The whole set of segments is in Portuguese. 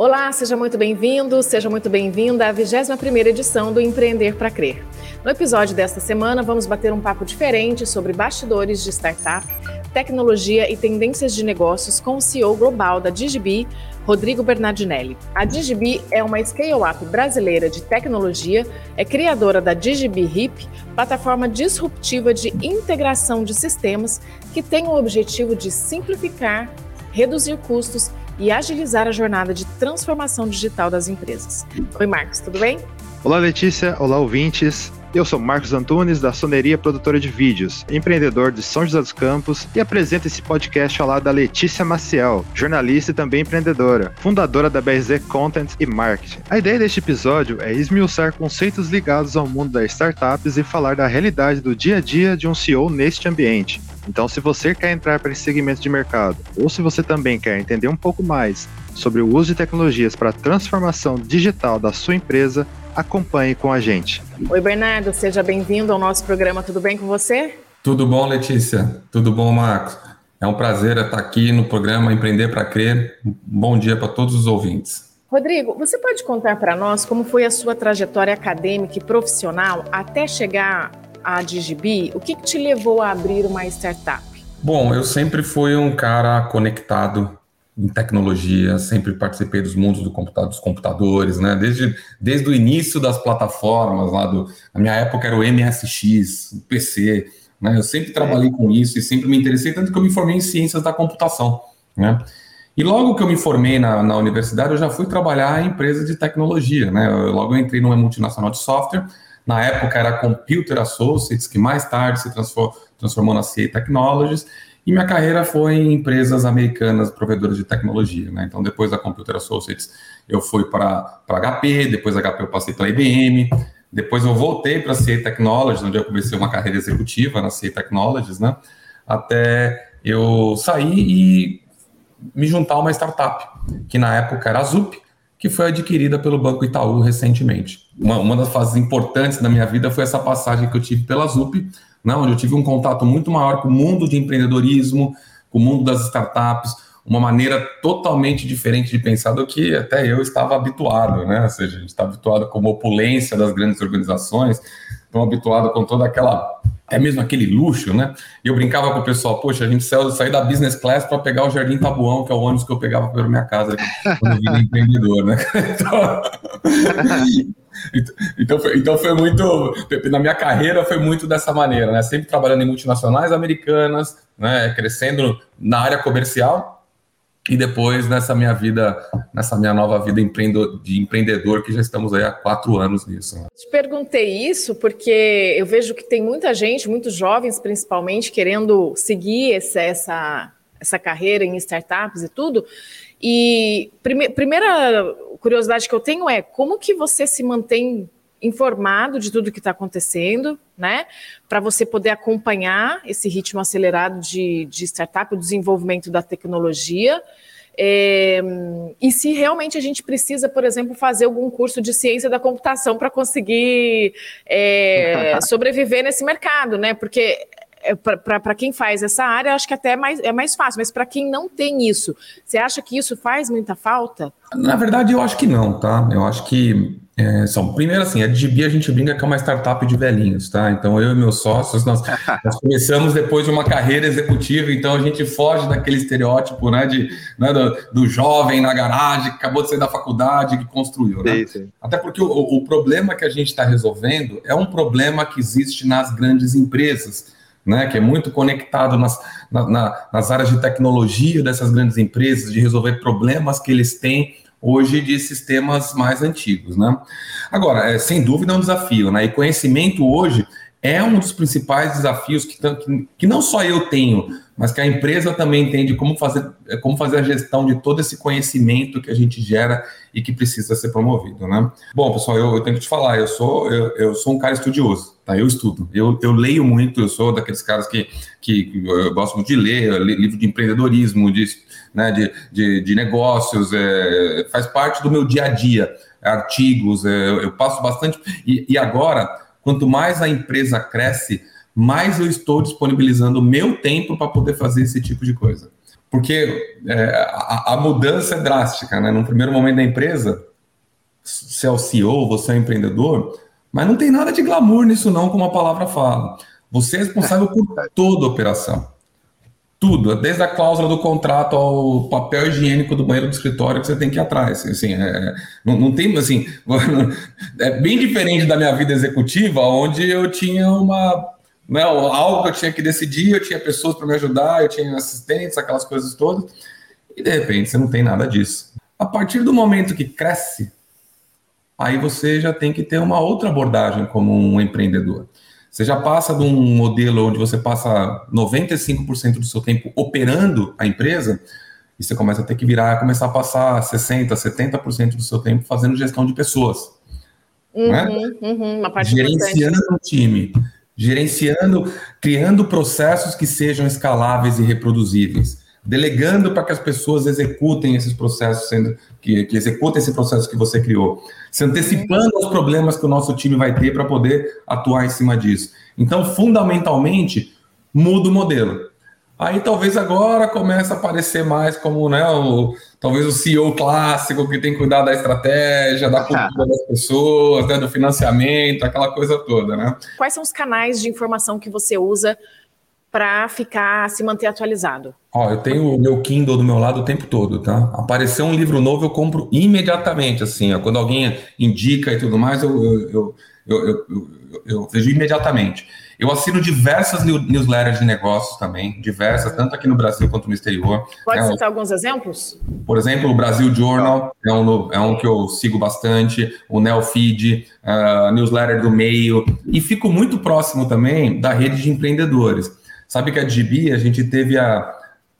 Olá, seja muito bem-vindo, seja muito bem-vinda à 21ª edição do Empreender para Crer. No episódio desta semana, vamos bater um papo diferente sobre bastidores de startup, tecnologia e tendências de negócios com o CEO global da Digibi, Rodrigo Bernardinelli. A Digibi é uma scale-up brasileira de tecnologia, é criadora da Digibi HIP, plataforma disruptiva de integração de sistemas que tem o objetivo de simplificar, reduzir custos e agilizar a jornada de transformação digital das empresas. Oi, Marcos, tudo bem? Olá, Letícia. Olá, ouvintes. Eu sou Marcos Antunes, da Soneria Produtora de Vídeos, empreendedor de São José dos Campos e apresento esse podcast ao lado da Letícia Maciel, jornalista e também empreendedora, fundadora da BRZ Content e Marketing. A ideia deste episódio é esmiuçar conceitos ligados ao mundo das startups e falar da realidade do dia a dia de um CEO neste ambiente. Então, se você quer entrar para esse segmento de mercado, ou se você também quer entender um pouco mais sobre o uso de tecnologias para a transformação digital da sua empresa, acompanhe com a gente. Oi, Bernardo, seja bem-vindo ao nosso programa. Tudo bem com você? Tudo bom, Letícia? Tudo bom, Marcos? É um prazer estar aqui no programa Empreender para Crer. bom dia para todos os ouvintes. Rodrigo, você pode contar para nós como foi a sua trajetória acadêmica e profissional até chegar à Digibi? O que, que te levou a abrir uma startup? Bom, eu sempre fui um cara conectado em tecnologia, sempre participei dos mundos do computador, dos computadores, né? Desde, desde o início das plataformas, lá do. Na minha época era o MSX, o PC, né? Eu sempre trabalhei com isso e sempre me interessei, tanto que eu me formei em ciências da computação, né? E logo que eu me formei na, na universidade, eu já fui trabalhar em empresas de tecnologia, né? Eu, logo eu entrei numa multinacional de software, na época era Computer Associates, que mais tarde se transformou, na CA Technologies, e minha carreira foi em empresas americanas provedoras de tecnologia. Né? Então, depois da Computer Associates, eu fui para HP, depois da HP eu passei para IBM, depois eu voltei para a CA Technologies, onde eu comecei uma carreira executiva na CA Technologies, né? até eu sair e me juntar a uma startup, que na época era a Zup, que foi adquirida pelo Banco Itaú recentemente. Uma, uma das fases importantes da minha vida foi essa passagem que eu tive pela Zup, né, onde eu tive um contato muito maior com o mundo de empreendedorismo, com o mundo das startups, uma maneira totalmente diferente de pensar do que até eu estava habituado, né? Ou seja, a gente está habituado com a opulência das grandes organizações, estão habituado com toda aquela é mesmo aquele luxo, né? E eu brincava com o pessoal, poxa, a gente saiu, saiu da business class para pegar o Jardim Tabuão, que é o ônibus que eu pegava para minha casa quando eu vim empreendedor, né? Então, então, foi, então foi muito, na minha carreira foi muito dessa maneira, né? Sempre trabalhando em multinacionais americanas, né? Crescendo na área comercial, e depois nessa minha vida, nessa minha nova vida de empreendedor, que já estamos aí há quatro anos nisso. Te perguntei isso porque eu vejo que tem muita gente, muitos jovens principalmente, querendo seguir essa, essa, essa carreira em startups e tudo. E prime, primeira curiosidade que eu tenho é como que você se mantém informado de tudo que está acontecendo, né? Para você poder acompanhar esse ritmo acelerado de, de startup, o desenvolvimento da tecnologia. É, e se realmente a gente precisa, por exemplo, fazer algum curso de ciência da computação para conseguir é, sobreviver nesse mercado, né? Porque é, para quem faz essa área, acho que até é mais, é mais fácil, mas para quem não tem isso, você acha que isso faz muita falta? Na verdade, eu acho que não, tá? Eu acho que é, são, primeiro assim, a DGB a gente brinca que é uma startup de velhinhos, tá? Então eu e meus sócios, nós, nós começamos depois de uma carreira executiva, então a gente foge daquele estereótipo, né, de, né, do, do jovem na garagem, que acabou de sair da faculdade, que construiu, né? Sim, sim. Até porque o, o problema que a gente está resolvendo é um problema que existe nas grandes empresas, né, que é muito conectado nas, na, na, nas áreas de tecnologia dessas grandes empresas, de resolver problemas que eles têm hoje de sistemas mais antigos, né? Agora, é, sem dúvida é um desafio, né? E conhecimento hoje é um dos principais desafios que, que, que não só eu tenho, mas que a empresa também tem de como fazer, é, como fazer a gestão de todo esse conhecimento que a gente gera e que precisa ser promovido, né? Bom, pessoal, eu, eu tenho que te falar, eu sou, eu, eu sou um cara estudioso, tá? Eu estudo, eu, eu leio muito, eu sou daqueles caras que, que, que eu gosto muito de ler, livro de empreendedorismo, de, né, de, de, de negócios, é, faz parte do meu dia a dia, artigos, é, eu passo bastante, e, e agora, quanto mais a empresa cresce, mais eu estou disponibilizando o meu tempo para poder fazer esse tipo de coisa. porque é, a, a, mudança é drástica, né? No primeiro momento da empresa, você é o CEO, você é o empreendedor, mas não tem nada de glamour nisso não, como a palavra fala. Você é responsável por toda a operação. Tudo, desde a cláusula do contrato ao papel higiênico do banheiro do escritório que você tem que ir atrás. Assim, é, não, não, tem, assim, é bem diferente da minha vida executiva, onde eu tinha uma, né, algo que eu tinha que decidir, eu tinha pessoas para me ajudar, eu tinha assistentes, aquelas coisas todas, e de repente você não tem nada disso. A partir do momento que cresce, aí você já tem que ter uma outra abordagem como um empreendedor. Você já passa de um modelo onde você passa 95% do seu tempo operando a empresa, e você começa a ter que virar, começar a passar 60%, 70% do seu tempo fazendo gestão de pessoas. Uhum, né? uhum, parte gerenciando o time, gerenciando, criando processos que sejam escaláveis e reproduzíveis, delegando para que as pessoas executem esses processos, sendo que, que executem esse processo que você criou se antecipando aos problemas que o nosso time vai ter para poder atuar em cima disso. Então, fundamentalmente, muda o modelo. Aí talvez agora comece a aparecer mais como né, o, talvez o CEO clássico que tem que cuidar da estratégia, da cultura das pessoas, né, do financiamento, aquela coisa toda, né? Quais são os canais de informação que você usa para ficar se manter atualizado? Ó, eu tenho o meu Kindle do meu lado o tempo todo, tá? Apareceu um livro novo, eu compro imediatamente, assim. Ó, quando alguém indica e tudo mais, eu, eu, eu, eu, vejo imediatamente. Eu assino diversas newsletters de negócios também, diversas, tanto aqui no Brasil quanto no exterior. Pode é, citar alguns exemplos? Por exemplo, o Brasil Journal é um, é um que eu sigo bastante, o Neofeed, a uh, newsletter do Meio, e fico muito próximo também da rede de empreendedores. Sabe que a DB, a gente teve a,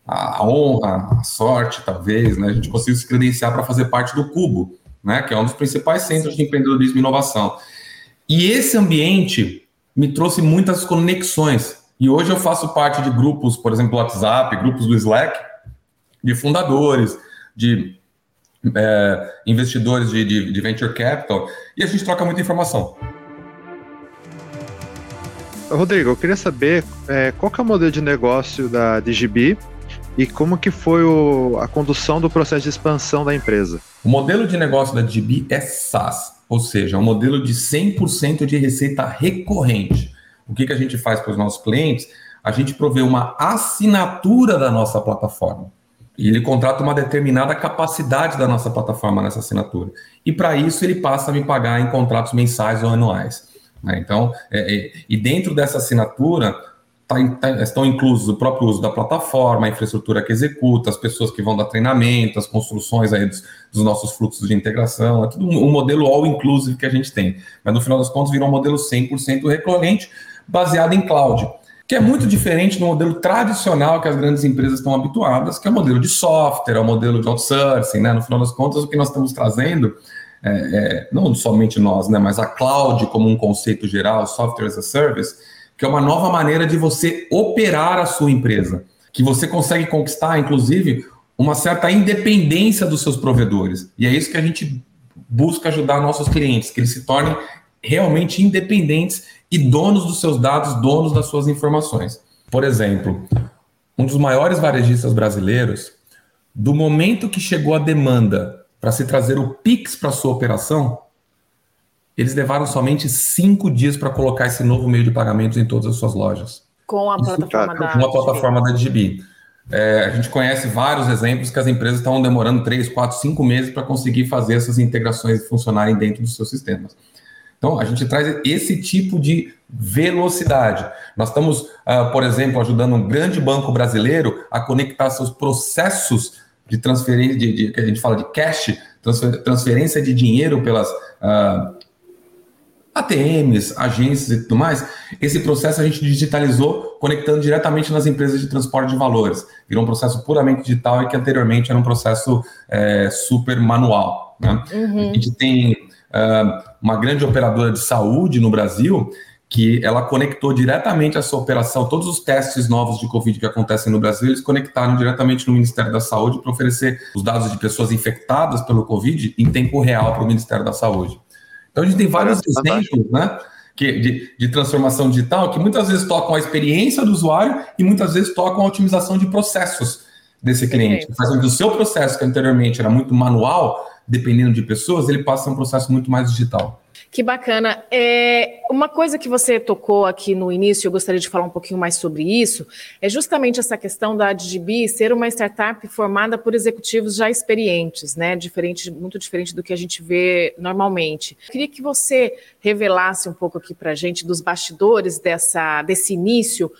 a honra, a sorte, talvez, né? A gente conseguiu se credenciar para fazer parte do Cubo, né? Que é um dos principais centros de empreendedorismo e inovação. E esse ambiente me trouxe muitas conexões. E hoje eu faço parte de grupos, por exemplo, WhatsApp, grupos do Slack, de fundadores, de é, investidores de, de, de venture capital, e a gente troca muita informação. Rodrigo, eu queria saber é, qual que é o modelo de negócio da DGB e como que foi o, a condução do processo de expansão da empresa. O modelo de negócio da DGB é SaaS, ou seja, é um modelo de 100% de receita recorrente. O que, que a gente faz para os nossos clientes? A gente provê uma assinatura da nossa plataforma. E ele contrata uma determinada capacidade da nossa plataforma nessa assinatura. E para isso ele passa a me pagar em contratos mensais ou anuais. Né? Então, é, é, e dentro dessa assinatura tá, tá, estão inclusos o próprio uso da plataforma, a infraestrutura que executa, as pessoas que vão dar treinamento, as construções aí dos, dos nossos fluxos de integração, é tudo um, um modelo all-inclusive que a gente tem. Mas no final das contas virou um modelo 100% recorrente, baseado em cloud que é muito diferente do modelo tradicional que as grandes empresas estão habituadas, que é o modelo de software, é o modelo de outsourcing, né? No final das contas, o que nós estamos trazendo é, é, não somente nós, né, mas a cloud como um conceito geral, software as a service, que é uma nova maneira de você operar a sua empresa, que você consegue conquistar, inclusive, uma certa independência dos seus provedores. E é isso que a gente busca ajudar nossos clientes, que eles se tornem realmente independentes e donos dos seus dados, donos das suas informações. Por exemplo, um dos maiores varejistas brasileiros, do momento que chegou a demanda para se trazer o Pix para sua operação, eles levaram somente cinco dias para colocar esse novo meio de pagamentos em todas as suas lojas. Com a plataforma da Com a plataforma da DGB. É, a gente conhece vários exemplos que as empresas estão demorando três, quatro, cinco meses para conseguir fazer essas integrações funcionarem dentro dos seus sistemas. Então, a gente traz esse tipo de velocidade. Nós estamos, uh, por exemplo, ajudando um grande banco brasileiro a conectar seus processos de transferência, de, de, que a gente fala de cash, transfer, transferência de dinheiro pelas uh, ah, ATMs, agências e tudo mais, esse processo a gente digitalizou conectando diretamente nas empresas de transporte de valores. Virou um processo puramente digital e que anteriormente era um processo é, super manual. Né? Uhum. A gente tem uh, uma grande operadora de saúde no Brasil que ela conectou diretamente essa operação, todos os testes novos de Covid que acontecem no Brasil, eles conectaram diretamente no Ministério da Saúde para oferecer os dados de pessoas infectadas pelo Covid em tempo real para o Ministério da Saúde. Então a gente tem vários exemplos, né? Que, de, de, transformação digital que muitas vezes tocam a experiência do usuário e muitas vezes tocam a otimização de processos. desse cliente. Faz com que o seu processo, que anteriormente era muito manual, dependendo de pessoas, ele passa a um processo muito mais digital. Que bacana. É, uma coisa que você tocou aqui no início, eu gostaria de falar um pouquinho mais sobre isso, é justamente essa questão da DGB ser uma startup formada por executivos já experientes, né? Diferente, muito diferente do que a gente vê normalmente. Eu queria que você revelasse um pouco aqui para a gente dos bastidores dessa, desse início.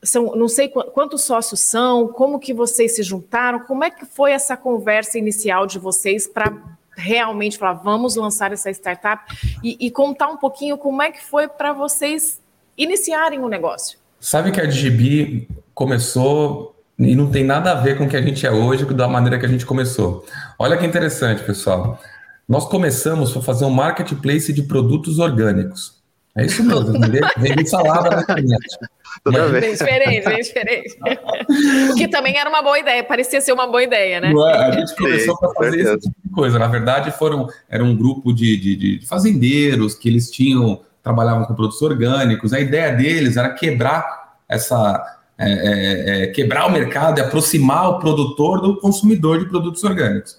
São, não sei quantos sócios são, como que vocês se juntaram, como é que foi essa conversa inicial de vocês para realmente falar, vamos lançar essa startup e, e contar um pouquinho como é que foi para vocês iniciarem o negócio. Sabe que a DGB começou e não tem nada a ver com o que a gente é hoje, da maneira que a gente começou. Olha que interessante, pessoal. Nós começamos a fazer um marketplace de produtos orgânicos. É isso mesmo, vender salada na internet. Toda bem diferente, bem diferente. o que também era uma boa ideia, parecia ser uma boa ideia, né? É? A gente começou a fazer esse tipo de coisa. Na verdade, foram, era um grupo de, de, de fazendeiros que eles tinham, trabalhavam com produtos orgânicos. A ideia deles era quebrar essa. É, é, é, quebrar o mercado e aproximar o produtor do consumidor de produtos orgânicos.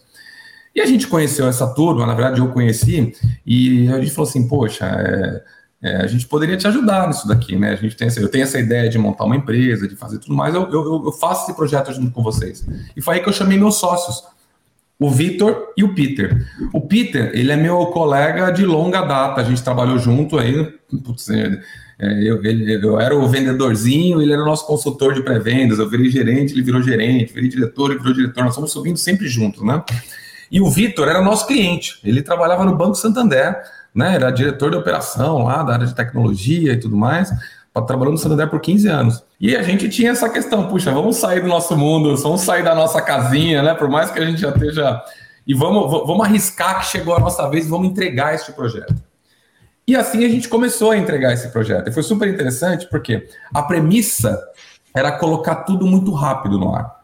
E a gente conheceu essa turma, na verdade eu conheci, e a gente falou assim, poxa, é, a gente poderia te ajudar nisso daqui, né? A gente tem essa, eu tenho essa ideia de montar uma empresa, de fazer tudo mais, eu, eu, eu faço esse projeto junto com vocês. E foi aí que eu chamei meus sócios, o Vitor e o Peter. O Peter, ele é meu colega de longa data, a gente trabalhou junto aí, putz, é, é eu, ele, eu era o vendedorzinho, ele era o nosso consultor de pré-vendas, eu virei gerente, ele virou gerente, virei diretor, ele virou diretor, nós fomos subindo sempre juntos, né? E o Vitor era nosso cliente, ele trabalhava no Banco Santander, né? Era diretor de operação lá da área de tecnologia e tudo mais. Trabalhou no Santander por 15 anos. E a gente tinha essa questão, puxa, vamos sair do nosso mundo, vamos sair da nossa casinha, né? Por mais que a gente já esteja. E vamos, vamos arriscar que chegou a nossa vez e vamos entregar este projeto. E assim a gente começou a entregar esse projeto. E foi super interessante porque a premissa era colocar tudo muito rápido no ar.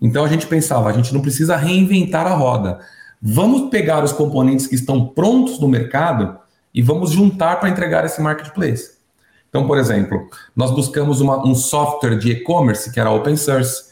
Então a gente pensava, a gente não precisa reinventar a roda. Vamos pegar os componentes que estão prontos no mercado e vamos juntar para entregar esse marketplace. Então, por exemplo, nós buscamos uma, um software de e-commerce que era open source.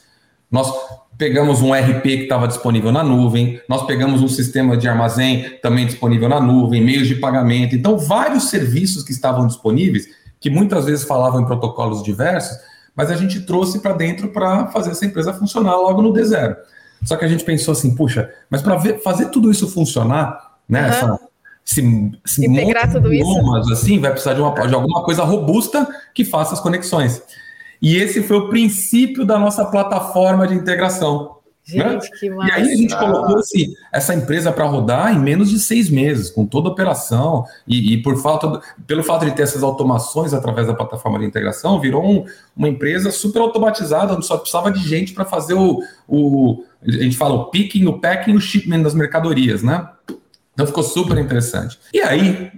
Nós pegamos um RP que estava disponível na nuvem, nós pegamos um sistema de armazém também disponível na nuvem, meios de pagamento. Então, vários serviços que estavam disponíveis, que muitas vezes falavam em protocolos diversos, mas a gente trouxe para dentro para fazer essa empresa funcionar logo no D0. Só que a gente pensou assim, puxa, mas para fazer tudo isso funcionar, né? Uhum. Essa, se, se Integrar tudo isso. assim, vai precisar de, uma, de alguma coisa robusta que faça as conexões. E esse foi o princípio da nossa plataforma de integração. Gente, né? que massa. E aí a gente colocou assim, essa empresa para rodar em menos de seis meses, com toda a operação, e, e por falta do, pelo fato de ter essas automações através da plataforma de integração, virou um, uma empresa super automatizada, onde só precisava de gente para fazer o, o. A gente fala o picking, o packing e o shipment das mercadorias, né? Então ficou super interessante. E aí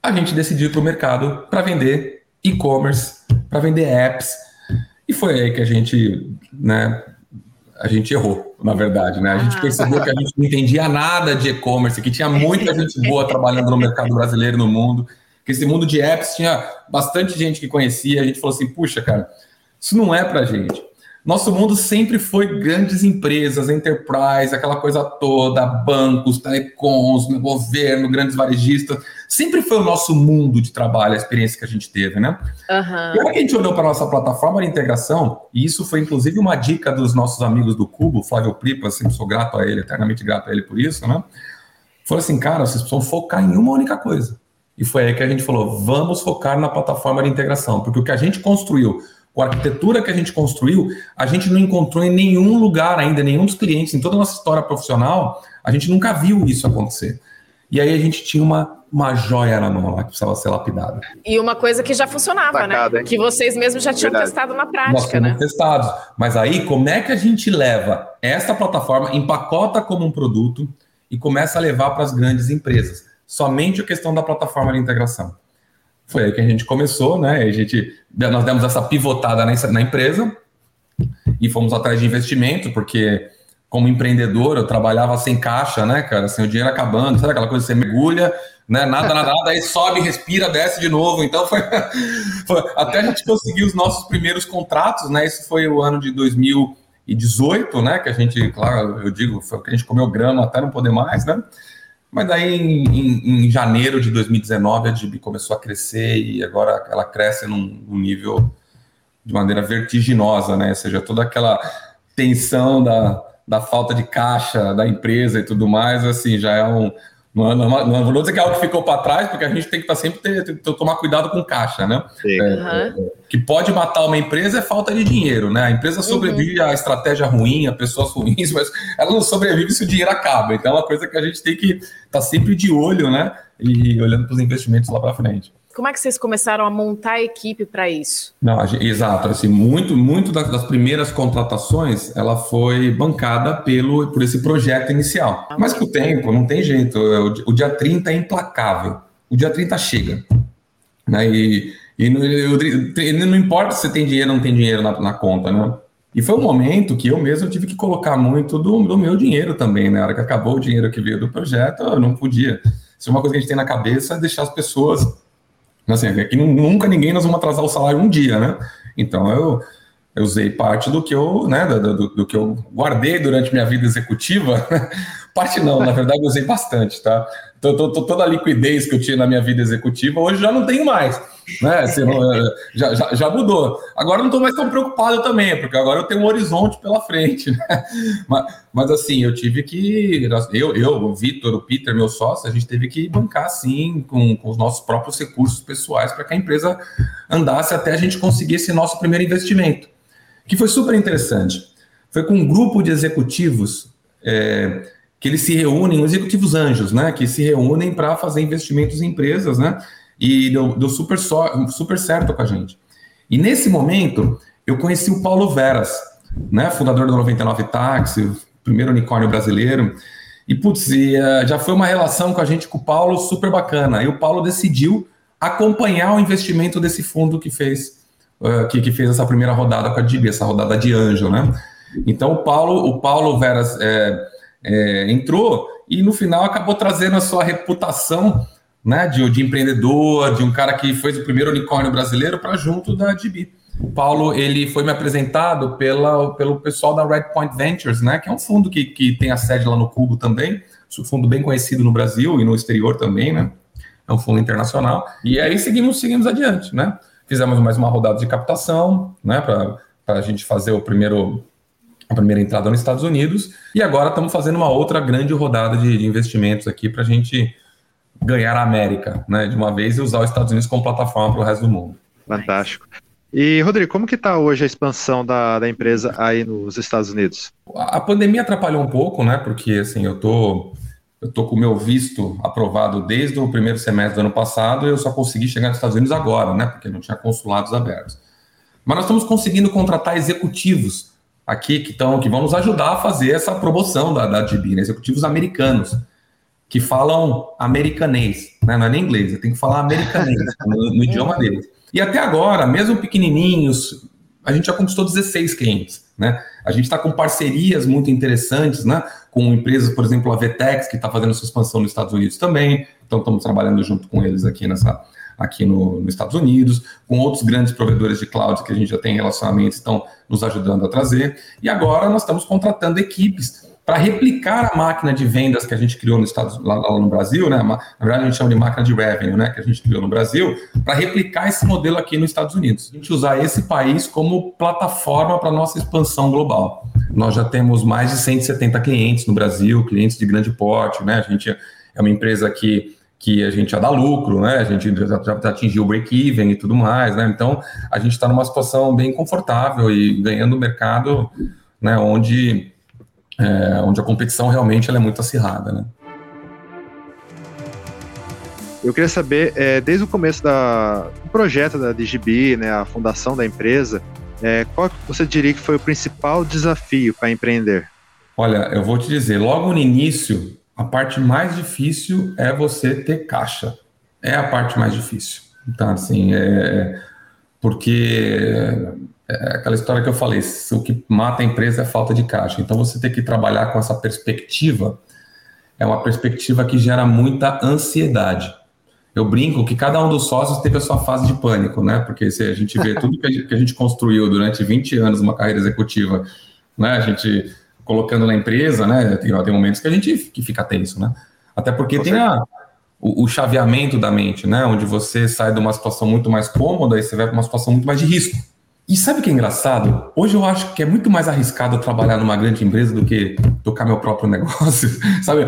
a gente decidiu ir para o mercado para vender e-commerce, para vender apps. E foi aí que a gente, né, a gente errou, na verdade, né? A gente ah. percebeu que a gente não entendia nada de e-commerce, que tinha muita gente boa trabalhando no mercado brasileiro, no mundo, que esse mundo de apps tinha bastante gente que conhecia. A gente falou assim: puxa, cara, isso não é pra gente. Nosso mundo sempre foi grandes empresas, enterprise, aquela coisa toda, bancos, telecoms, governo, grandes varejistas. Sempre foi o nosso mundo de trabalho, a experiência que a gente teve, né? Uhum. E aí a gente olhou para a nossa plataforma de integração, e isso foi inclusive uma dica dos nossos amigos do Cubo, Flávio Pripa, sempre sou grato a ele, eternamente grato a ele por isso, né? Falou assim, cara, vocês precisam focar em uma única coisa. E foi aí que a gente falou, vamos focar na plataforma de integração, porque o que a gente construiu com a arquitetura que a gente construiu, a gente não encontrou em nenhum lugar ainda, nenhum dos clientes, em toda a nossa história profissional, a gente nunca viu isso acontecer. E aí a gente tinha uma, uma joia na mão lá que precisava ser lapidada. E uma coisa que já funcionava, Bacada, né? Hein? Que vocês mesmos já tinham Verdade. testado na prática, Nós né? testados. Mas aí, como é que a gente leva essa plataforma, empacota como um produto e começa a levar para as grandes empresas? Somente a questão da plataforma de integração. Foi aí que a gente começou, né? A gente, nós demos essa pivotada na, empresa e fomos atrás de investimento, porque como empreendedor eu trabalhava sem caixa, né, cara? Sem o dinheiro acabando, sabe aquela coisa que você mergulha, né? Nada, nada, nada, aí sobe, respira, desce de novo. Então foi, foi, até a gente conseguir os nossos primeiros contratos, né? Isso foi o ano de 2000 2018, né? Que a gente, claro, eu digo, foi que a gente comeu grama até não poder mais, né? Mas daí em, em, em janeiro de 2019 a DIB começou a crescer e agora ela cresce num, num nível de maneira vertiginosa, né? Ou seja, toda aquela tensão da, da falta de caixa da empresa e tudo mais, assim, já é um, não, não, não, vou dizer que é algo que ficou para trás, porque a gente tem que estar tá sempre ter, ter, tomar cuidado com caixa, né? É, uhum. que pode matar uma empresa é falta de dinheiro, né? A empresa uhum. sobrevive uhum. à estratégia ruim, a pessoas ruins, mas ela não sobrevive se o dinheiro acaba. Então é uma coisa que a gente tem que estar tá sempre de olho, né? E olhando para os investimentos lá para frente. Como é que vocês começaram a montar a equipe para isso? Não, exato. Assim, muito, muito das, das, primeiras contratações, ela foi bancada pelo por esse projeto inicial. Ah, Mas com o tempo, não tem jeito. O, o dia 30 é implacável. O dia 30 chega. Né? E, e não, não importa se tem dinheiro ou não tem dinheiro na, na, conta, né? E foi um momento que eu mesmo tive que colocar muito do, do meu dinheiro também, né? Na hora que acabou o dinheiro que veio do projeto, eu não podia. Se é uma coisa que a gente tem na cabeça, é deixar as pessoas Assim, aqui nunca ninguém nós vamos atrasar o salário um dia, né? Então eu, eu usei parte do que eu, né, do, do, do que eu guardei durante minha vida executiva. parte não, na verdade usei bastante, tá? toda a liquidez que eu tinha na minha vida executiva, hoje já não tenho mais. Né? Assim, já, já, já, mudou. Agora não estou mais tão preocupado também, porque agora eu tenho um horizonte pela frente. Né? Mas, mas, assim, eu tive que. Eu, eu o Vitor, o Peter, meu sócio, a gente teve que bancar assim com, com os nossos próprios recursos pessoais para que a empresa andasse até a gente conseguir esse nosso primeiro investimento. Que foi super interessante. Foi com um grupo de executivos. É, que eles se reúnem, os executivos anjos, né, que se reúnem para fazer investimentos em empresas, né, e deu, deu super, super certo com a gente. E nesse momento, eu conheci o Paulo Veras, né, fundador do 99 Táxi, primeiro unicórnio brasileiro, e putz, e, uh, já foi uma relação com a gente com o Paulo super bacana. E o Paulo decidiu acompanhar o investimento desse fundo que fez uh, que, que, fez essa primeira rodada com a DIB, essa rodada de anjo, né? Então o Paulo, o Paulo Veras é, é, entrou e no final acabou trazendo a sua reputação né, de, de empreendedor, de um cara que foi o primeiro unicórnio brasileiro para junto da DB. O Paulo ele foi me apresentado pela, pelo pessoal da Red Point Ventures, né, que é um fundo que, que tem a sede lá no Cubo também, um fundo bem conhecido no Brasil e no exterior também, né? É um fundo internacional. E aí seguimos, seguimos adiante, né? Fizemos mais uma rodada de captação, né, para a gente fazer o primeiro a primeira entrada nos Estados Unidos, e agora estamos fazendo uma outra grande rodada de, de investimentos aqui para a gente ganhar a América, né, de uma vez e usar os Estados Unidos como plataforma para o resto do mundo. Fantástico. E, Rodrigo, como que está hoje a expansão da, da empresa aí nos Estados Unidos? A, a pandemia atrapalhou um pouco, né, porque, assim, eu tô, eu tô com o meu visto aprovado desde o primeiro semestre do ano passado e eu só consegui chegar nos Estados Unidos agora, né, porque não tinha consulados abertos. Mas nós estamos conseguindo contratar executivos aqui que estão que vão nos ajudar a fazer essa promoção da, da DB, né? executivos americanos que falam americanês, né? não é nem inglês, tem que falar americanês no, no idioma deles. E até agora, mesmo pequenininhos, a gente já conquistou 16 clientes, né? A gente está com parcerias muito interessantes, né? Com empresas, por exemplo, a Vtex, que está fazendo sua expansão nos Estados Unidos também. Então, estamos trabalhando junto com eles aqui nessa, aqui no, nos Estados Unidos, com outros grandes provedores de cloud que a gente já tem relacionamentos, estão nos ajudando a trazer. E agora nós estamos contratando equipes para replicar a máquina de vendas que a gente criou no Estados, lá, lá, no Brasil, né? Na verdade, a gente chama de máquina de revenue, né? Que a gente criou no Brasil, para replicar esse modelo aqui nos Estados Unidos. A gente usar esse país como plataforma para nossa expansão global. Nós já temos mais de 170 clientes no Brasil, clientes de grande porte, né? A gente é uma empresa que que a gente já dá lucro, né? A gente já, já atingiu o break-even e tudo mais, né? Então a gente está numa situação bem confortável e ganhando mercado, né? Onde, é, onde a competição realmente é muito acirrada, né? Eu queria saber, é, desde o começo da, do projeto da DGB, né, a fundação da empresa, é, qual você diria que foi o principal desafio para empreender? Olha, eu vou te dizer, logo no início, a parte mais difícil é você ter caixa. É a parte mais difícil. Então, assim, é, porque é aquela história que eu falei, o que mata a empresa é a falta de caixa. Então, você tem que trabalhar com essa perspectiva, é uma perspectiva que gera muita ansiedade. Eu brinco que cada um dos sócios teve a sua fase de pânico, né? Porque se a gente vê tudo que a gente construiu durante 20 anos, uma carreira executiva, né? A gente colocando na empresa, né? Tem, tem momentos que a gente que fica tenso, né? Até porque Com tem a, o, o, chaveamento da mente, né? Onde você sai de uma situação muito mais cômoda e você vai para uma situação muito mais de risco. E sabe o que é engraçado? Hoje eu acho que é muito mais arriscado trabalhar numa grande empresa do que tocar meu próprio negócio, sabe?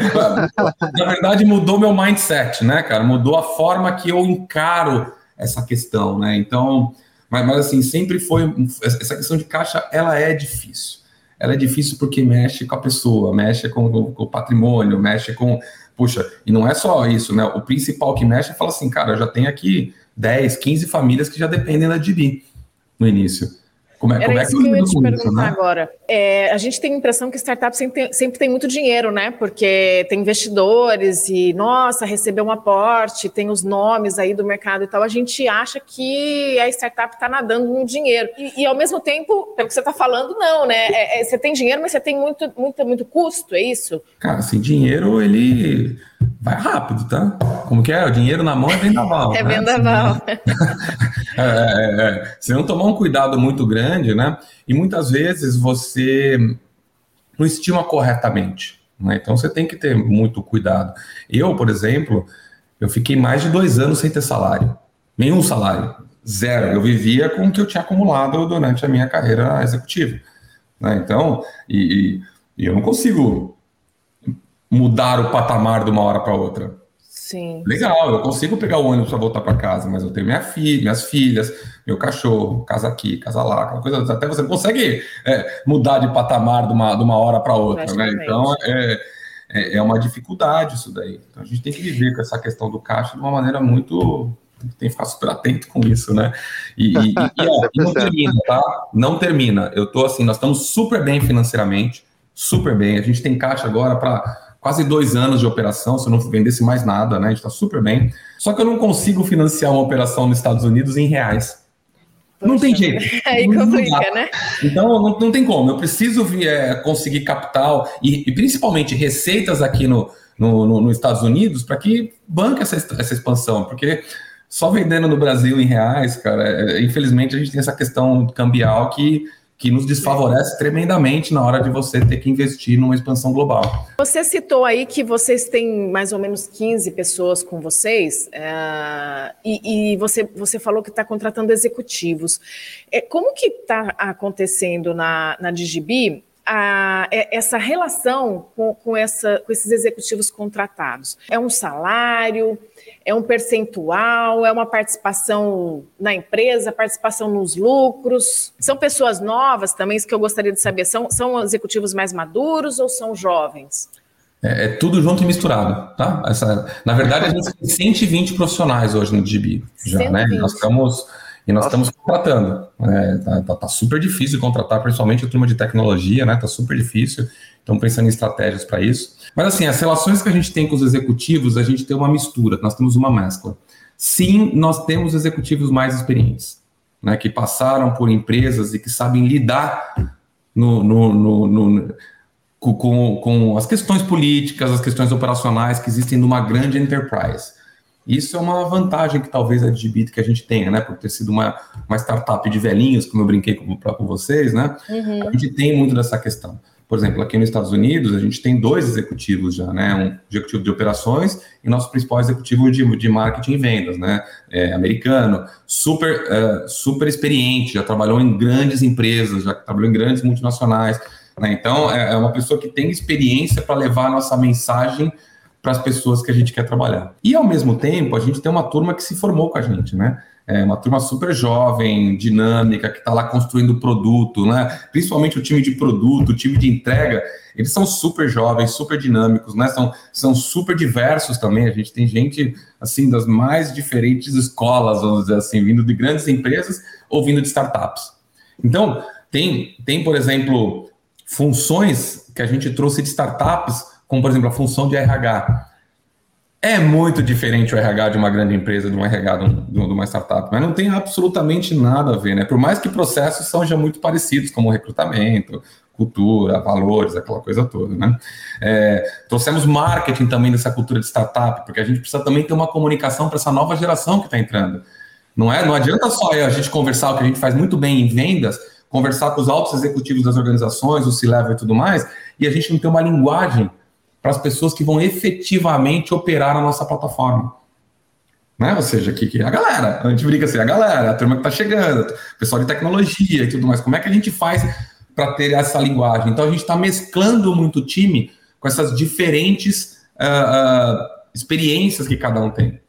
Na verdade, mudou meu mindset, né, cara? Mudou a forma que eu encaro essa questão, né? Então, mas, mas assim, sempre foi essa questão de caixa, ela é difícil. Ela é difícil porque mexe com a pessoa, mexe com, com o patrimônio, mexe com, puxa, e não é só isso, né? O principal que mexe é fala assim, cara, eu já tenho aqui 10, 15 famílias que já dependem da DB no início. Como é, Era como é isso que, eu ia te perguntar isso, né? agora. É, a gente tem a impressão que startup sempre tem, sempre tem muito dinheiro, né? Porque tem investidores e, nossa, recebeu um aporte, tem os nomes aí do mercado e tal. A gente acha que a startup está nadando no dinheiro. E, e, ao mesmo tempo, pelo que você está falando, não, né? É, é, você tem dinheiro, mas você tem muito, muito, muito custo, é isso? Cara, assim, dinheiro, ele vai rápido, tá? Como que é? O dinheiro na mão é vendaval. É né? vendaval. É, é, é, se não tomar um cuidado muito grande, né? E muitas vezes você não estima corretamente. Né? Então você tem que ter muito cuidado. Eu, por exemplo, eu fiquei mais de dois anos sem ter salário. Nenhum salário. Zero. Eu vivia com o que eu tinha acumulado durante a minha carreira executiva. Né? Então, e, e eu não consigo mudar o patamar de uma hora para outra. Sim. Legal, eu consigo pegar o ônibus para voltar para casa, mas eu tenho minha filha, minhas filhas, meu cachorro, casa aqui, casa lá, aquela coisa. Até você consegue é, mudar de patamar de uma, de uma hora para outra, né? Então é, é, é, uma dificuldade isso daí. Então a gente tem que viver com essa questão do caixa de uma maneira muito. Tem que ficar super atento com isso, né? E, e, e, ó, e não termina, tá? Não termina. Eu tô assim, nós estamos super bem financeiramente, super bem. A gente tem caixa agora para quase dois anos de operação, se eu não vendesse mais nada, né? A gente está super bem. Só que eu não consigo financiar uma operação nos Estados Unidos em reais. Poxa, não tem jeito. Aí complica, né? Então, não, não tem como. Eu preciso é, conseguir capital e, e, principalmente receitas aqui no, no, no nos Estados Unidos para que banque essa, essa expansão, porque só vendendo no Brasil em reais, cara, é, infelizmente a gente tem essa questão cambial que que nos desfavorece tremendamente na hora de você ter que investir numa expansão global. Você citou aí que vocês têm mais ou menos 15 pessoas com vocês, é, e, e, você, você falou que está contratando executivos. É, como que está acontecendo na, na Digibi a, é, essa relação com, com, essa, com esses executivos contratados? É um salário? É um percentual? É uma participação na empresa? Participação nos lucros? São pessoas novas também? Isso que eu gostaria de saber. São, são executivos mais maduros ou são jovens? É, é tudo junto e misturado, tá? Essa, na verdade, a gente tem 120 profissionais hoje no GB, já, 120. né? Nós estamos e nós estamos contratando. É, tá, tá, tá, super difícil contratar, principalmente a turma de tecnologia, né? Tá super difícil. Estamos pensando em estratégias para isso. Mas assim, as relações que a gente tem com os executivos, a gente tem uma mistura, nós temos uma mescla. Sim, nós temos executivos mais experientes, né? Que passaram por empresas e que sabem lidar no, no, no, no com, com as questões políticas, as questões operacionais que existem numa grande enterprise. Isso é uma vantagem que talvez a Digibit que a gente tenha, né? Por ter sido uma, uma startup de velhinhos, como eu brinquei com, com vocês, né? Uhum. A gente tem muito dessa questão. Por exemplo, aqui nos Estados Unidos, a gente tem dois executivos já, né? Um executivo de operações e nosso principal executivo de, de marketing e vendas, né? É, americano, super, uh, super experiente, já trabalhou em grandes empresas, já trabalhou em grandes multinacionais. Né? Então, é, é uma pessoa que tem experiência para levar a nossa mensagem para as pessoas que a gente quer trabalhar. E ao mesmo tempo, a gente tem uma turma que se formou com a gente, né? É uma turma super jovem, dinâmica, que está lá construindo produto, né? Principalmente o time de produto, o time de entrega, eles são super jovens, super dinâmicos, né? São, são super diversos também. A gente tem gente assim das mais diferentes escolas, vamos dizer assim, vindo de grandes empresas ou vindo de startups. Então, tem, tem por exemplo, funções que a gente trouxe de startups como por exemplo a função de RH. É muito diferente o RH de uma grande empresa, de um RH de, um, uma startup, mas não tem absolutamente nada a ver, né? Por mais que processos já muito parecidos, como recrutamento, cultura, valores, aquela coisa toda, né? É, trouxemos marketing também dessa cultura de startup, porque a gente precisa também ter uma comunicação para essa nova geração que está entrando. Não é? Não adianta só a gente conversar o que a gente faz muito bem em vendas conversar com os altos executivos das organizações, o C-Level e tudo mais, e a gente não tem uma linguagem para as pessoas que vão efetivamente operar a nossa plataforma. Né? Ou seja, que, que a galera, a gente brinca assim, a galera, a turma que está chegando, o pessoal de tecnologia e tudo mais, como é que a gente faz para ter essa linguagem? Então a gente está mesclando muito o time com essas diferentes uh, uh, experiências que cada um tem.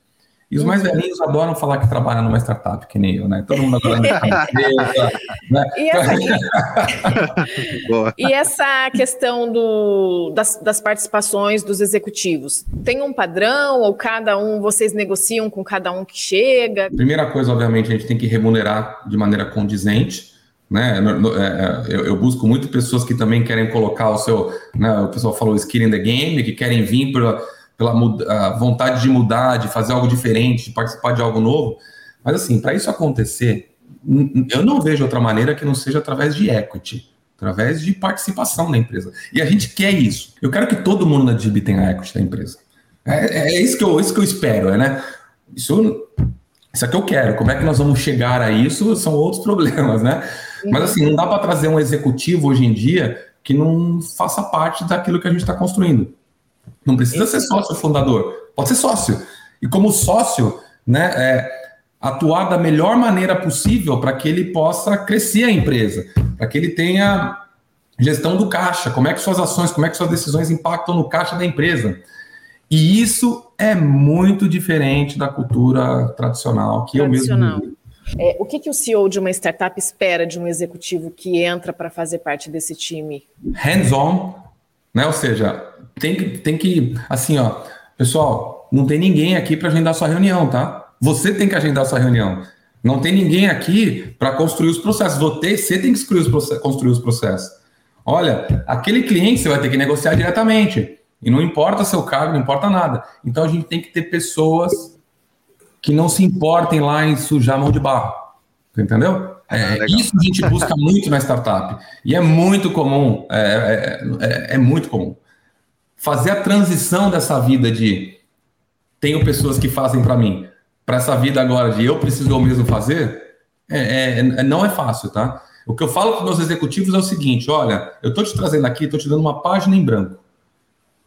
E os mais uhum. velhinhos adoram falar que trabalham numa startup, que nem eu, né? Todo mundo adora empresa, né? E essa, e essa questão do, das, das, participações dos executivos, tem um padrão ou cada um, vocês negociam com cada um que chega? Primeira coisa, obviamente, a gente tem que remunerar de maneira condizente, né? É, é, eu, eu, busco muito pessoas que também querem colocar o seu, né? o pessoal falou skin in the game, que querem vir para pela vontade de mudar, de fazer algo diferente, de participar de algo novo. Mas assim, para isso acontecer, eu não vejo outra maneira que não seja através de equity, através de participação na empresa. E a gente quer isso. Eu quero que todo mundo na DIB tenha equity da empresa. É, é isso, que eu, isso que eu espero, é, né? Isso, isso é que eu quero. Como é que nós vamos chegar a isso são outros problemas, né? Mas assim, não dá para trazer um executivo hoje em dia que não faça parte daquilo que a gente está construindo. Não precisa ser sócio fundador, pode ser sócio. E como sócio, né, é, atuar da melhor maneira possível para que ele possa crescer a empresa, para que ele tenha gestão do caixa, como é que suas ações, como é que suas decisões impactam no caixa da empresa. E isso é muito diferente da cultura tradicional que tradicional. eu mesmo. É, o que, que o CEO de uma startup espera de um executivo que entra para fazer parte desse time? Hands-on, né? Ou seja, tem que, tem que, assim, ó, pessoal, não tem ninguém aqui para agendar sua reunião, tá? Você tem que agendar sua reunião. Não tem ninguém aqui para construir os processos. Você, tem que construir os, processos, construir os processos. Olha, aquele cliente você vai ter que negociar diretamente. E não importa seu cargo, não importa nada. Então a gente tem que ter pessoas que não se importem lá em sujar a mão de barro. Entendeu? É, ah, isso a gente busca muito na startup. E é muito comum. É, é, é, é muito comum fazer a transição dessa vida de tenho pessoas que fazem para mim, para essa vida agora de eu preciso eu mesmo fazer, é, é, é, não é fácil, tá? O que eu falo para meus executivos é o seguinte: olha, eu estou te trazendo aqui, estou te dando uma página em branco.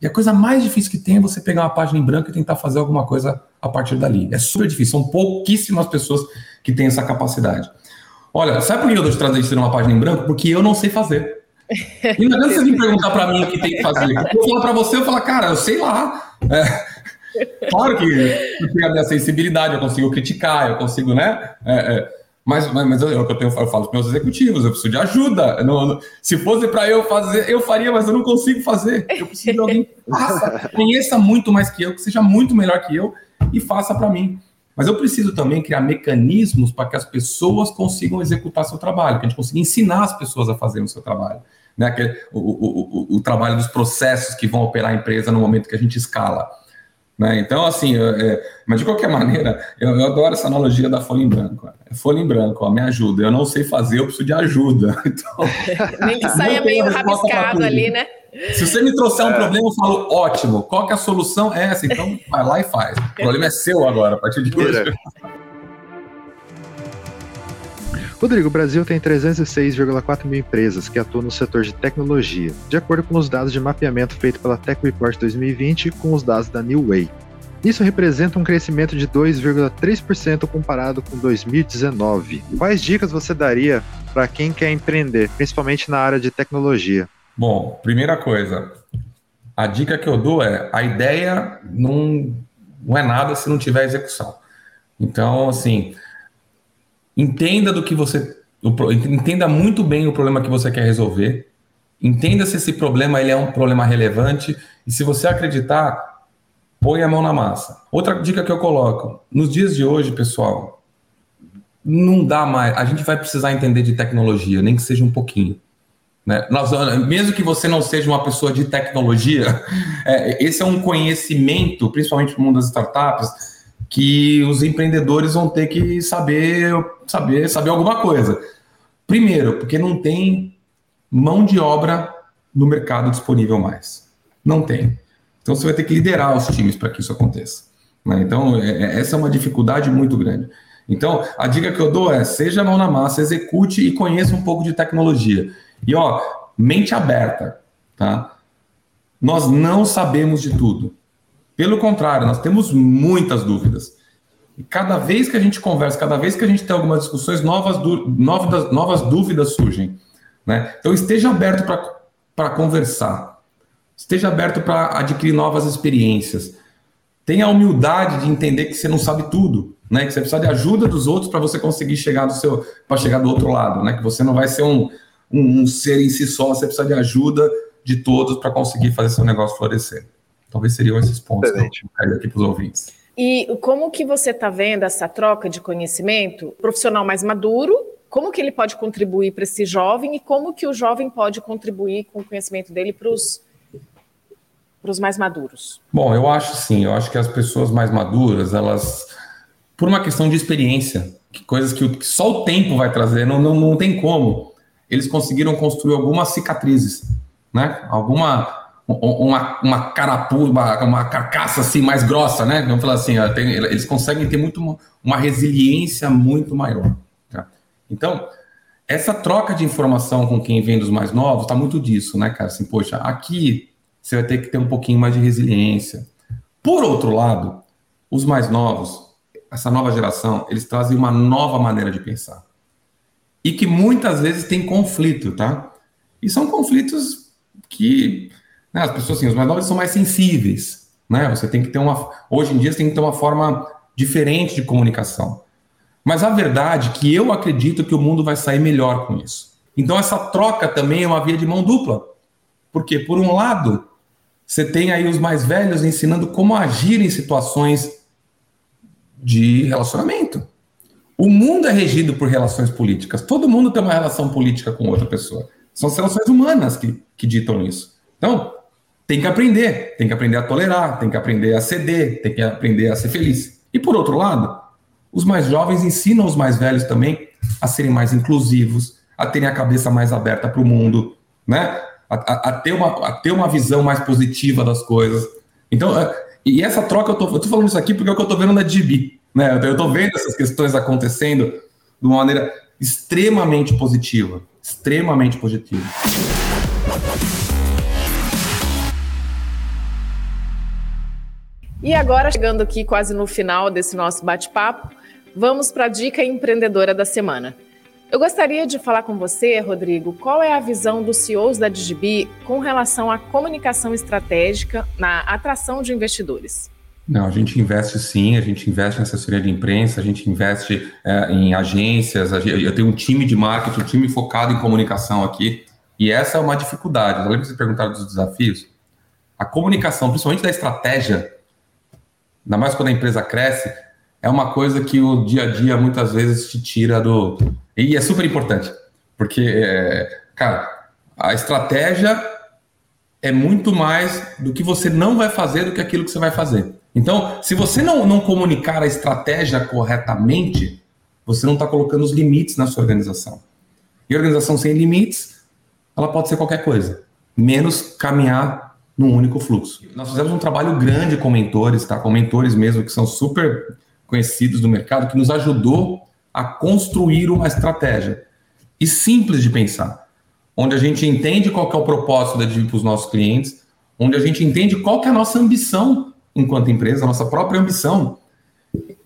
E a coisa mais difícil que tem é você pegar uma página em branco e tentar fazer alguma coisa a partir dali. É super difícil, são pouquíssimas pessoas que têm essa capacidade. Olha, sabe por que eu estou te trazendo uma página em branco? Porque eu não sei fazer. E não adianta você vir perguntar para mim o que tem que fazer. Eu falar para você, eu falar, cara, eu sei lá. É, claro que eu tenho a minha sensibilidade, eu consigo criticar, eu consigo, né? É, é, mas, mas, eu, eu, tenho, eu falo para meus executivos, eu preciso de ajuda. Não, não, se fosse para eu fazer, eu faria, mas eu não consigo fazer. Eu preciso de alguém que faça, conheça muito mais que eu, que seja muito melhor que eu e faça para mim. Mas eu preciso também criar mecanismos para que as pessoas consigam executar seu trabalho, que a gente consiga ensinar as pessoas a fazerem o seu trabalho né, que, o, o, o, o, trabalho dos processos que vão operar a empresa no momento que a gente escala. Né? Então, assim, é, mas de qualquer maneira, eu, eu, adoro essa analogia da folha em branco. É folha em branco, ó, me ajuda. Eu não sei fazer, eu preciso de ajuda. Então, Nem que saia meio rabiscado ali, né? Se você me trouxer um é. problema, eu falo, ótimo, qual que é a solução? É essa, então vai lá e faz. O problema é seu agora, a partir de hoje. Rodrigo, o Brasil tem 306,4 mil empresas que atuam no setor de tecnologia, de acordo com os dados de mapeamento feito pela Tech Report 2020 com os dados da New Way. Isso representa um crescimento de 2,3% comparado com 2019. Quais dicas você daria para quem quer empreender, principalmente na área de tecnologia? Bom, primeira coisa, a dica que eu dou é: a ideia não, não é nada se não tiver execução. Então, assim, Entenda do que você. Entenda muito bem o problema que você quer resolver. Entenda se esse problema ele é um problema relevante. E se você acreditar, põe a mão na massa. Outra dica que eu coloco: nos dias de hoje, pessoal, não dá mais. A gente vai precisar entender de tecnologia, nem que seja um pouquinho. Né? Nós, mesmo que você não seja uma pessoa de tecnologia, é, esse é um conhecimento, principalmente no mundo das startups, que os empreendedores vão ter que saber, saber, saber alguma coisa. Primeiro, porque não tem mão de obra no mercado disponível mais. Não tem. Então você vai ter que liderar os times para que isso aconteça. Né? Então, é, é, essa é uma dificuldade muito grande. Então, a dica que eu dou é: seja mão na massa, execute e conheça um pouco de tecnologia. E ó, mente aberta, tá? Nós não sabemos de tudo. Pelo contrário, nós temos muitas dúvidas. E cada vez que a gente conversa, cada vez que a gente tem algumas discussões, novas, novas, novas dúvidas surgem. Né? Então esteja aberto para conversar. Esteja aberto para adquirir novas experiências. Tenha a humildade de entender que você não sabe tudo, né? Que você precisa de ajuda dos outros para você conseguir chegar do seu, para chegar do outro lado, né? Que você não vai ser um, um, um ser em si só, você precisa de ajuda de todos para conseguir fazer seu negócio florescer. Talvez seriam esses pontos Excelente. que eu quero aqui para os ouvintes. E como que você está vendo essa troca de conhecimento? Profissional mais maduro, como que ele pode contribuir para esse jovem e como que o jovem pode contribuir com o conhecimento dele para os para os mais maduros? Bom, eu acho sim. Eu acho que as pessoas mais maduras, elas, por uma questão de experiência, que coisas que, que só o tempo vai trazer, não, não, não tem como. Eles conseguiram construir algumas cicatrizes, né? Alguma uma, uma carapuça, uma, uma, carcaça assim mais grossa, né? Vamos falar assim, tem, eles conseguem ter muito uma, uma resiliência muito maior. Tá? Então, essa troca de informação com quem vem dos mais novos está muito disso, né, cara? Assim, poxa, aqui você vai ter que ter um pouquinho mais de resiliência. Por outro lado, os mais novos, essa nova geração, eles trazem uma nova maneira de pensar. E que muitas vezes tem conflito, tá? E são conflitos que né, as pessoas, assim, os mais novos são mais sensíveis, né? Você tem que ter uma. Hoje em dia, você tem que ter uma forma diferente de comunicação. Mas a verdade é que eu acredito que o mundo vai sair melhor com isso. Então, essa troca também é uma via de mão dupla. Porque, por um lado, você tem aí os mais velhos ensinando como agir em situações de relacionamento. O mundo é regido por relações políticas. Todo mundo tem uma relação política com outra pessoa. São as relações humanas que, que ditam isso. Então, tem que aprender. Tem que aprender a tolerar, tem que aprender a ceder, tem que aprender a ser feliz. E por outro lado, os mais jovens ensinam os mais velhos também a serem mais inclusivos, a terem a cabeça mais aberta para o mundo, né? a, a, ter uma, a ter uma visão mais positiva das coisas. Então, é, e essa troca, eu tô, eu tô falando isso aqui porque é o que eu tô vendo na DB, né? Eu tô vendo essas questões acontecendo de uma maneira extremamente positiva, extremamente positiva. E agora, chegando aqui quase no final desse nosso bate-papo, vamos para a dica empreendedora da semana. Eu gostaria de falar com você, Rodrigo, qual é a visão dos CEOs da Digibi com relação à comunicação estratégica na atração de investidores? Não, a gente investe sim, a gente investe em assessoria de imprensa, a gente investe é, em agências, eu tenho um time de marketing, um time focado em comunicação aqui, e essa é uma dificuldade. Lembra que vocês perguntaram dos desafios? A comunicação, principalmente da estratégia, ainda mais quando a empresa cresce, é uma coisa que o dia a dia muitas vezes te tira do, e é super importante, porque, é, cara, a estratégia é muito mais do que você não vai fazer do que aquilo que você vai fazer. Então, se você não, não comunicar a estratégia corretamente, você não está colocando os limites na sua organização. E organização sem limites, ela pode ser qualquer coisa, menos caminhar num único fluxo. Nós fizemos um trabalho grande com mentores, tá? Com mentores mesmo que são super conhecidos do mercado, que nos ajudou a construir uma estratégia. E simples de pensar. Onde a gente entende qual é o propósito da DIV para os nossos clientes, onde a gente entende qual é a nossa ambição enquanto empresa, nossa própria ambição.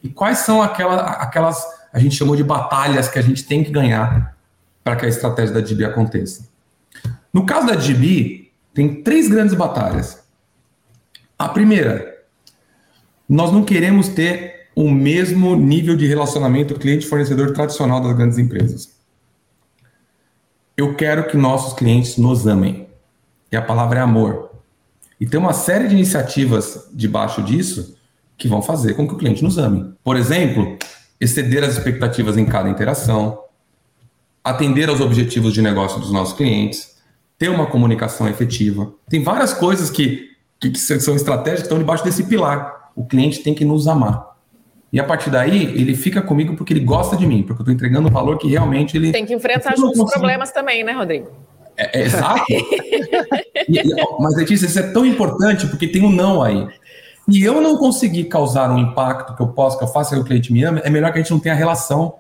E quais são aquela, aquelas, a gente chamou de batalhas que a gente tem que ganhar para que a estratégia da DB aconteça. No caso da DB, tem três grandes batalhas. A primeira, nós não queremos ter o mesmo nível de relacionamento cliente-fornecedor tradicional das grandes empresas. Eu quero que nossos clientes nos amem. E a palavra é amor. E tem uma série de iniciativas debaixo disso que vão fazer com que o cliente nos ame. Por exemplo, exceder as expectativas em cada interação, atender aos objetivos de negócio dos nossos clientes, ter uma comunicação efetiva. Tem várias coisas que, que, que são estratégias que estão debaixo desse pilar. O cliente tem que nos amar. E a partir daí, ele fica comigo porque ele gosta de mim, porque eu estou entregando um valor que realmente ele. Tem que enfrentar juntos os problemas também, né, Rodrigo? É, é exato. e, e, mas, Letícia, isso é tão importante porque tem um não aí. E eu não conseguir causar um impacto que eu possa, que eu faça que o cliente me ame, é melhor que a gente não tenha relação.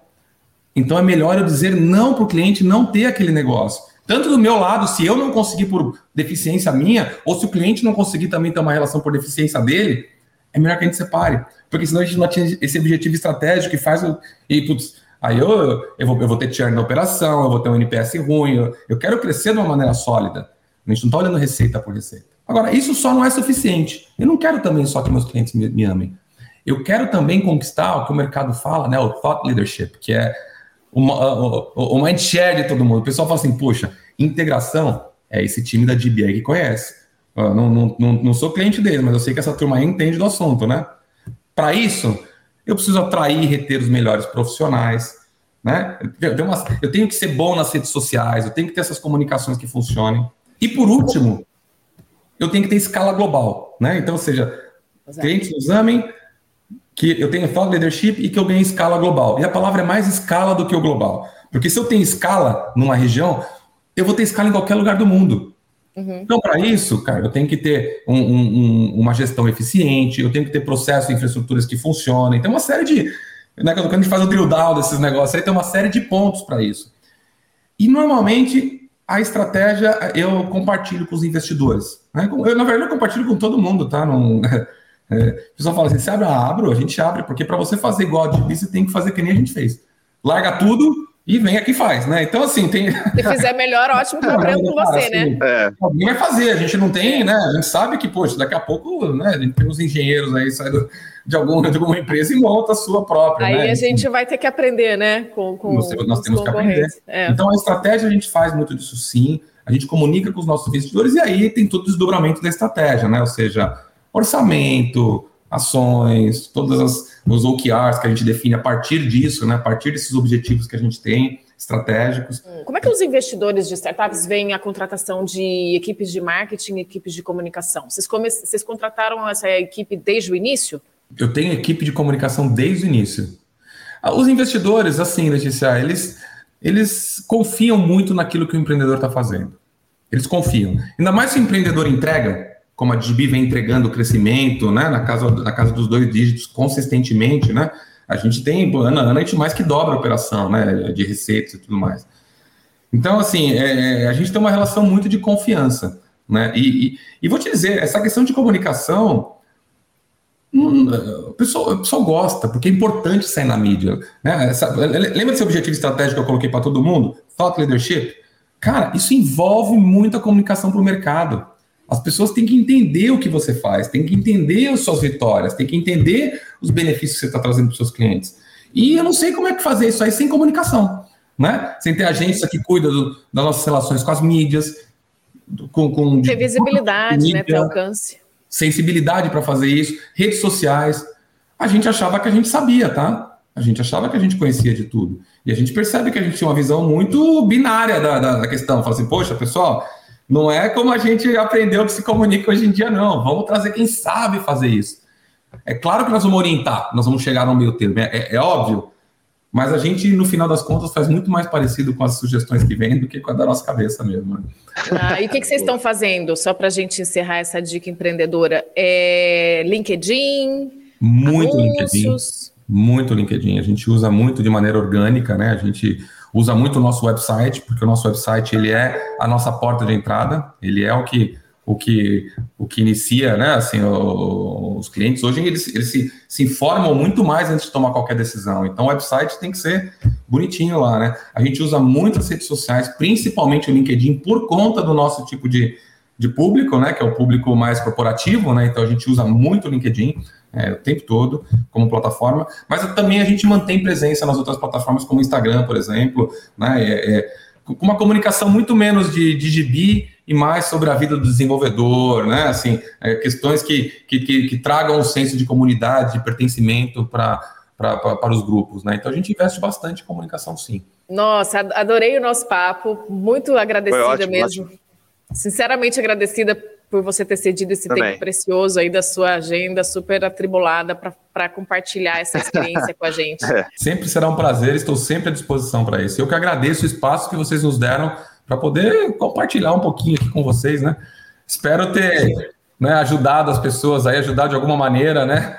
Então é melhor eu dizer não para o cliente não ter aquele negócio. Tanto do meu lado, se eu não conseguir por deficiência minha, ou se o cliente não conseguir também ter uma relação por deficiência dele, é melhor que a gente separe. Porque senão a gente não atinge esse objetivo estratégico que faz o. E, putz, aí eu, eu, vou, eu vou ter churn na operação, eu vou ter um NPS ruim, eu, eu quero crescer de uma maneira sólida. A gente não está olhando receita por receita. Agora, isso só não é suficiente. Eu não quero também só que meus clientes me, me amem. Eu quero também conquistar o que o mercado fala, né? O thought leadership, que é o, o, o mindshare de todo mundo. O pessoal fala assim, poxa, integração é esse time da DBA que conhece. Eu não, não, não, não sou cliente dele, mas eu sei que essa turma aí entende do assunto, né? Para isso, eu preciso atrair e reter os melhores profissionais, né? Eu, eu tenho que ser bom nas redes sociais, eu tenho que ter essas comunicações que funcionem. E por último, eu tenho que ter escala global, né? Então, ou seja, Exato. clientes nos amem, que eu tenho thought leadership e que eu ganhe escala global. E a palavra é mais escala do que o global. Porque se eu tenho escala numa região, eu vou ter escala em qualquer lugar do mundo. Uhum. Então, para isso, cara, eu tenho que ter um, um, uma gestão eficiente, eu tenho que ter processos e infraestruturas que funcionem. Tem uma série de. Né, quando a gente faz o drill down desses negócios aí, tem uma série de pontos para isso. E normalmente a estratégia eu compartilho com os investidores. Né? Eu, na verdade, eu compartilho com todo mundo, tá? Não, É, o pessoal fala assim: você abre, ah, abro, a gente abre, porque para você fazer igual a DB, você tem que fazer que nem a gente fez. Larga tudo e vem aqui e faz, né? Então, assim, tem. Se fizer melhor, ótimo, que eu aprendo com você, né? assim, né? É. Alguém vai fazer, a gente não tem, né? A gente sabe que, poxa, daqui a pouco, né? A gente tem uns engenheiros aí, sai de, alguma, de alguma empresa e monta a sua própria. Aí né? a gente vai ter que aprender, né? Com, com nós, nós temos que aprender. É. Então, a estratégia a gente faz muito disso sim. A gente comunica com os nossos investidores e aí tem todo o desdobramento da estratégia, né? Ou seja, orçamento, ações, todas as os OKRs que a gente define a partir disso, né, a partir desses objetivos que a gente tem estratégicos. Como é que os investidores de startups veem a contratação de equipes de marketing, equipes de comunicação? Vocês, come... Vocês contrataram essa equipe desde o início? Eu tenho equipe de comunicação desde o início. Ah, os investidores, assim, Letícia, eles, eles confiam muito naquilo que o empreendedor está fazendo. Eles confiam. Ainda mais se o empreendedor entrega, como a DB vem entregando o crescimento, né, na casa, na casa dos dois dígitos consistentemente, né, a gente tem, ano a ano, a gente mais que dobra a operação, né, de receitas e tudo mais. Então, assim, é, é, a gente tem uma relação muito de confiança, né, e, e, e vou te dizer, essa questão de comunicação, o, pessoal, o pessoal gosta, porque é importante sair na mídia, né, essa, lembra desse objetivo estratégico que eu coloquei para todo mundo? Thought Leadership? Cara, isso envolve muita comunicação para o mercado. As pessoas têm que entender o que você faz, têm que entender as suas vitórias, têm que entender os benefícios que você está trazendo para os seus clientes. E eu não sei como é que fazer isso aí sem comunicação, né? Sem ter agência que cuida do, das nossas relações com as mídias, com, com ter visibilidade, mídia, né, ter alcance, sensibilidade para fazer isso, redes sociais. A gente achava que a gente sabia, tá? A gente achava que a gente conhecia de tudo. E a gente percebe que a gente tinha uma visão muito binária da, da, da questão. Fala assim, poxa, pessoal, não é como a gente aprendeu que se comunica hoje em dia, não. Vamos trazer quem sabe fazer isso. É claro que nós vamos orientar, nós vamos chegar no meio termo, é, é, é óbvio. Mas a gente, no final das contas, faz muito mais parecido com as sugestões que vêm do que com a da nossa cabeça mesmo. Né? Ah, e o que, que vocês estão fazendo, só para a gente encerrar essa dica empreendedora? É LinkedIn? Muito anúncios? LinkedIn. Muito LinkedIn. A gente usa muito de maneira orgânica, né? A gente usa muito o nosso website, porque o nosso website ele é a nossa porta de entrada, ele é o que o que, o que inicia, né, assim, o, os clientes, hoje eles, eles se, se informam muito mais antes de tomar qualquer decisão, então o website tem que ser bonitinho lá, né, a gente usa muitas redes sociais, principalmente o LinkedIn, por conta do nosso tipo de, de público, né, que é o público mais corporativo, né, então a gente usa muito o LinkedIn, é, o tempo todo como plataforma, mas também a gente mantém presença nas outras plataformas como o Instagram, por exemplo, né, é, é, com uma comunicação muito menos de, de gibi e mais sobre a vida do desenvolvedor, né, assim, é, questões que, que, que, que, tragam um senso de comunidade, de pertencimento para para os grupos, né? Então a gente investe bastante em comunicação, sim. Nossa, adorei o nosso papo, muito agradecida ótimo, mesmo. Ótimo. Sinceramente agradecida por você ter cedido esse Também. tempo precioso aí da sua agenda super atribulada para compartilhar essa experiência com a gente. É. Sempre será um prazer, estou sempre à disposição para isso. Eu que agradeço o espaço que vocês nos deram para poder compartilhar um pouquinho aqui com vocês, né? Espero ter né, ajudado as pessoas aí, ajudar de alguma maneira, né?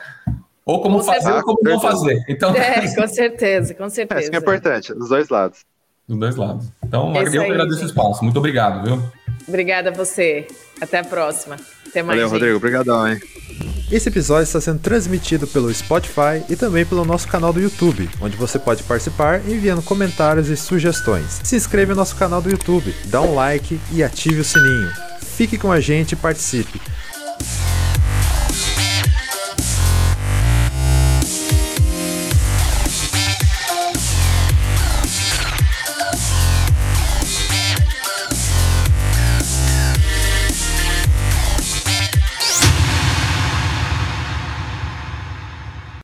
Ou como com fazer ou como não fazer. Então, é, com certeza, com certeza. É, isso que é importante, dos dois lados. Dos dois lados. Então, Esse eu agradeço o espaço. Muito obrigado, viu? Obrigada a você. Até a próxima. Até mais. Valeu, gente. Rodrigo. Obrigadão, hein? Esse episódio está sendo transmitido pelo Spotify e também pelo nosso canal do YouTube, onde você pode participar enviando comentários e sugestões. Se inscreva no nosso canal do YouTube, dá um like e ative o sininho. Fique com a gente e participe.